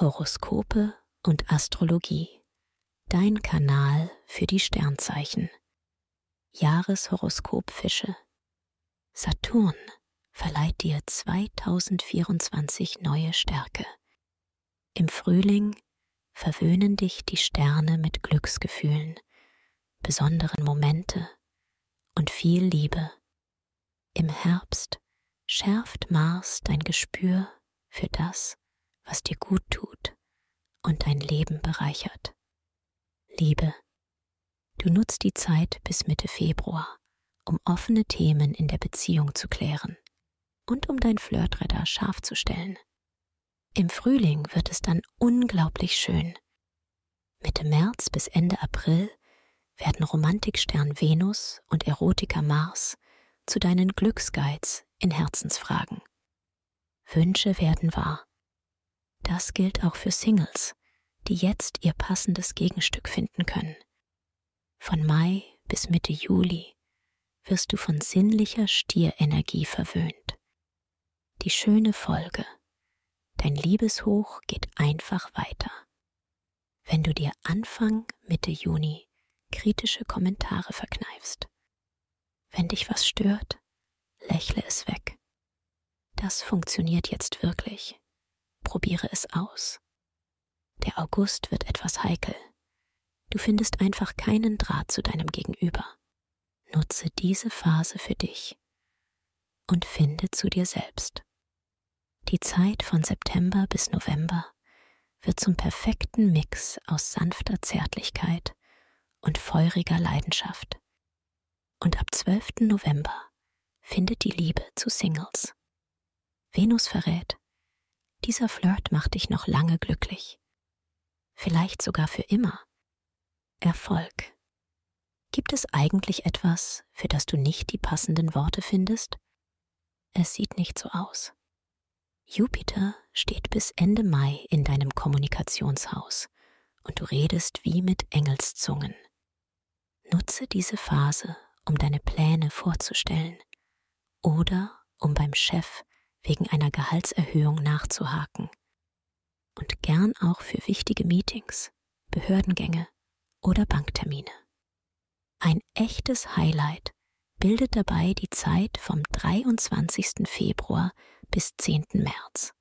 Horoskope und Astrologie. Dein Kanal für die Sternzeichen. Jahreshoroskop Fische. Saturn verleiht dir 2024 neue Stärke. Im Frühling verwöhnen dich die Sterne mit Glücksgefühlen, besonderen Momente und viel Liebe. Im Herbst schärft Mars dein Gespür für das, was dir gut tut und dein Leben bereichert. Liebe, du nutzt die Zeit bis Mitte Februar, um offene Themen in der Beziehung zu klären und um dein Flirtradar scharf zu stellen. Im Frühling wird es dann unglaublich schön. Mitte März bis Ende April werden Romantikstern Venus und Erotiker Mars zu deinen Glücksguides in Herzensfragen. Wünsche werden wahr. Das gilt auch für Singles, die jetzt ihr passendes Gegenstück finden können. Von Mai bis Mitte Juli wirst du von sinnlicher Stierenergie verwöhnt. Die schöne Folge. Dein Liebeshoch geht einfach weiter. Wenn du dir Anfang Mitte Juni kritische Kommentare verkneifst. Wenn dich was stört, lächle es weg. Das funktioniert jetzt wirklich. Probiere es aus. Der August wird etwas heikel. Du findest einfach keinen Draht zu deinem Gegenüber. Nutze diese Phase für dich und finde zu dir selbst. Die Zeit von September bis November wird zum perfekten Mix aus sanfter Zärtlichkeit und feuriger Leidenschaft. Und ab 12. November findet die Liebe zu Singles. Venus verrät, dieser Flirt macht dich noch lange glücklich. Vielleicht sogar für immer. Erfolg. Gibt es eigentlich etwas, für das du nicht die passenden Worte findest? Es sieht nicht so aus. Jupiter steht bis Ende Mai in deinem Kommunikationshaus und du redest wie mit Engelszungen. Nutze diese Phase, um deine Pläne vorzustellen oder um beim Chef wegen einer Gehaltserhöhung nachzuhaken. Und gern auch für wichtige Meetings, Behördengänge oder Banktermine. Ein echtes Highlight bildet dabei die Zeit vom 23. Februar bis 10. März.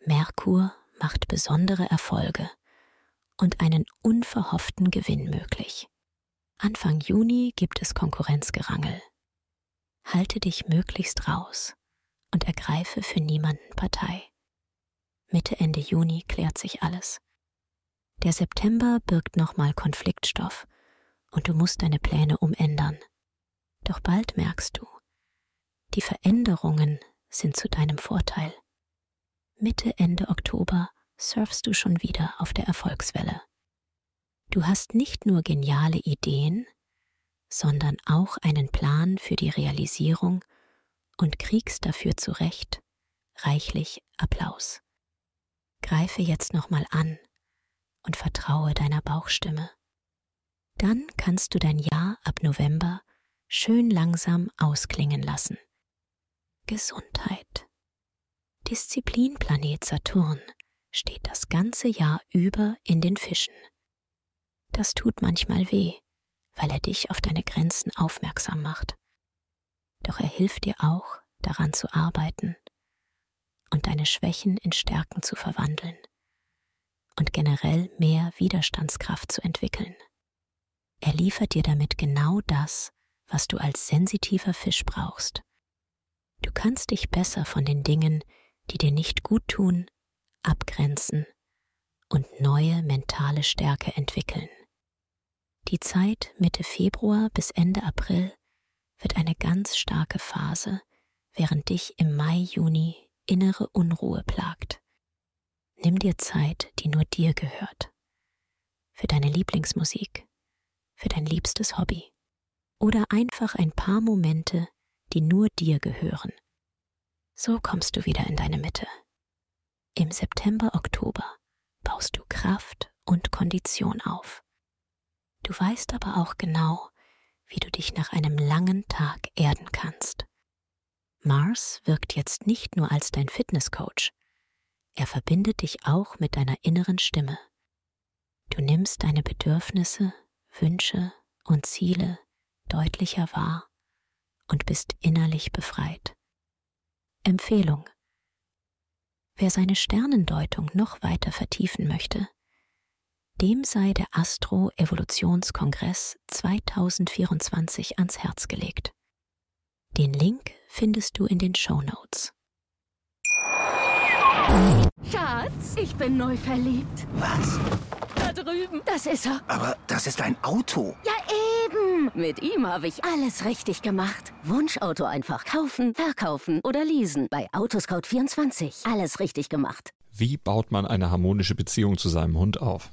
Merkur macht besondere Erfolge und einen unverhofften Gewinn möglich. Anfang Juni gibt es Konkurrenzgerangel. Halte dich möglichst raus und ergreife für niemanden Partei. Mitte Ende Juni klärt sich alles. Der September birgt nochmal Konfliktstoff und du musst deine Pläne umändern. Doch bald merkst du, die Veränderungen sind zu deinem Vorteil. Mitte, Ende Oktober surfst du schon wieder auf der Erfolgswelle. Du hast nicht nur geniale Ideen, sondern auch einen Plan für die Realisierung und kriegst dafür zurecht reichlich Applaus. Greife jetzt nochmal an und vertraue deiner Bauchstimme. Dann kannst du dein Jahr ab November schön langsam ausklingen lassen. Gesundheit. Disziplinplanet Saturn steht das ganze Jahr über in den Fischen. Das tut manchmal weh, weil er dich auf deine Grenzen aufmerksam macht. Doch er hilft dir auch, daran zu arbeiten und deine Schwächen in Stärken zu verwandeln und generell mehr Widerstandskraft zu entwickeln. Er liefert dir damit genau das, was du als sensitiver Fisch brauchst. Du kannst dich besser von den Dingen, die dir nicht gut tun, abgrenzen und neue mentale Stärke entwickeln. Die Zeit Mitte Februar bis Ende April wird eine ganz starke Phase, während dich im Mai, Juni innere Unruhe plagt. Nimm dir Zeit, die nur dir gehört. Für deine Lieblingsmusik, für dein liebstes Hobby oder einfach ein paar Momente, die nur dir gehören. So kommst du wieder in deine Mitte. Im September, Oktober baust du Kraft und Kondition auf. Du weißt aber auch genau, wie du dich nach einem langen Tag erden kannst. Mars wirkt jetzt nicht nur als dein Fitnesscoach, Er verbindet dich auch mit deiner inneren Stimme. Du nimmst deine Bedürfnisse, Wünsche und Ziele deutlicher wahr und bist innerlich befreit. Empfehlung. Wer seine Sternendeutung noch weiter vertiefen möchte, dem sei der Astro-Evolutionskongress 2024 ans Herz gelegt. Den Link findest du in den Show Notes. Schatz, ich bin neu verliebt. Was? Da drüben. Das ist er. Aber das ist ein Auto. Ja, eben. Mit ihm habe ich alles richtig gemacht. Wunschauto einfach kaufen, verkaufen oder leasen. Bei Autoscout24. Alles richtig gemacht. Wie baut man eine harmonische Beziehung zu seinem Hund auf?